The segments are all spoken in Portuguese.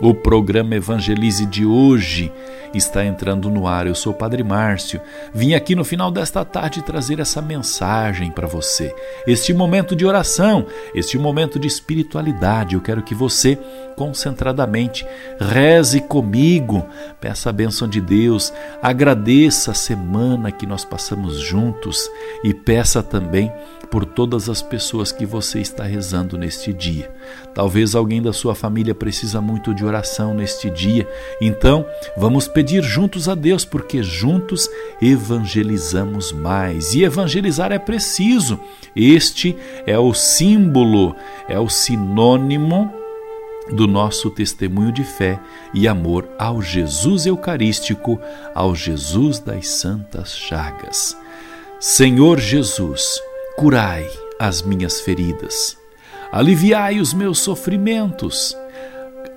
O programa Evangelize de hoje está entrando no ar. Eu sou o Padre Márcio. Vim aqui no final desta tarde trazer essa mensagem para você. Este momento de oração, este momento de espiritualidade. Eu quero que você, concentradamente, reze comigo, peça a bênção de Deus, agradeça a semana que nós passamos juntos e peça também por todas as pessoas que você está rezando neste dia. Talvez alguém da sua família precisa muito de oração neste dia. Então, vamos pedir juntos a Deus, porque juntos evangelizamos mais. E evangelizar é preciso. Este é o símbolo, é o sinônimo do nosso testemunho de fé e amor ao Jesus Eucarístico, ao Jesus das Santas Chagas. Senhor Jesus, curai as minhas feridas, aliviai os meus sofrimentos,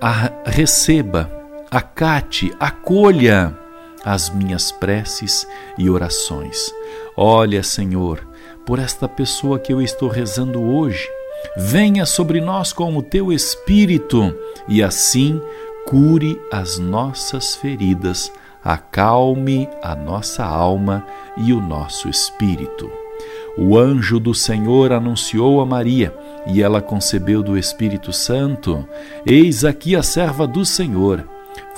a, receba, acate, acolha as minhas preces e orações. Olha, Senhor, por esta pessoa que eu estou rezando hoje, venha sobre nós com o teu Espírito e assim cure as nossas feridas, acalme a nossa alma e o nosso espírito. O anjo do Senhor anunciou a Maria, e ela concebeu do Espírito Santo: Eis aqui a serva do Senhor.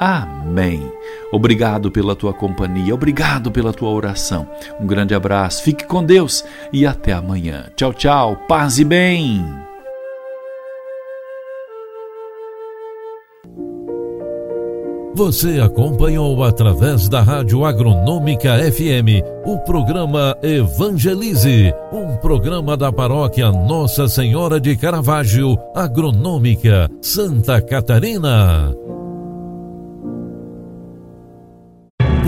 Amém. Obrigado pela tua companhia, obrigado pela tua oração. Um grande abraço, fique com Deus e até amanhã. Tchau, tchau, paz e bem. Você acompanhou através da Rádio Agronômica FM o programa Evangelize, um programa da paróquia Nossa Senhora de Caravaggio, Agronômica, Santa Catarina.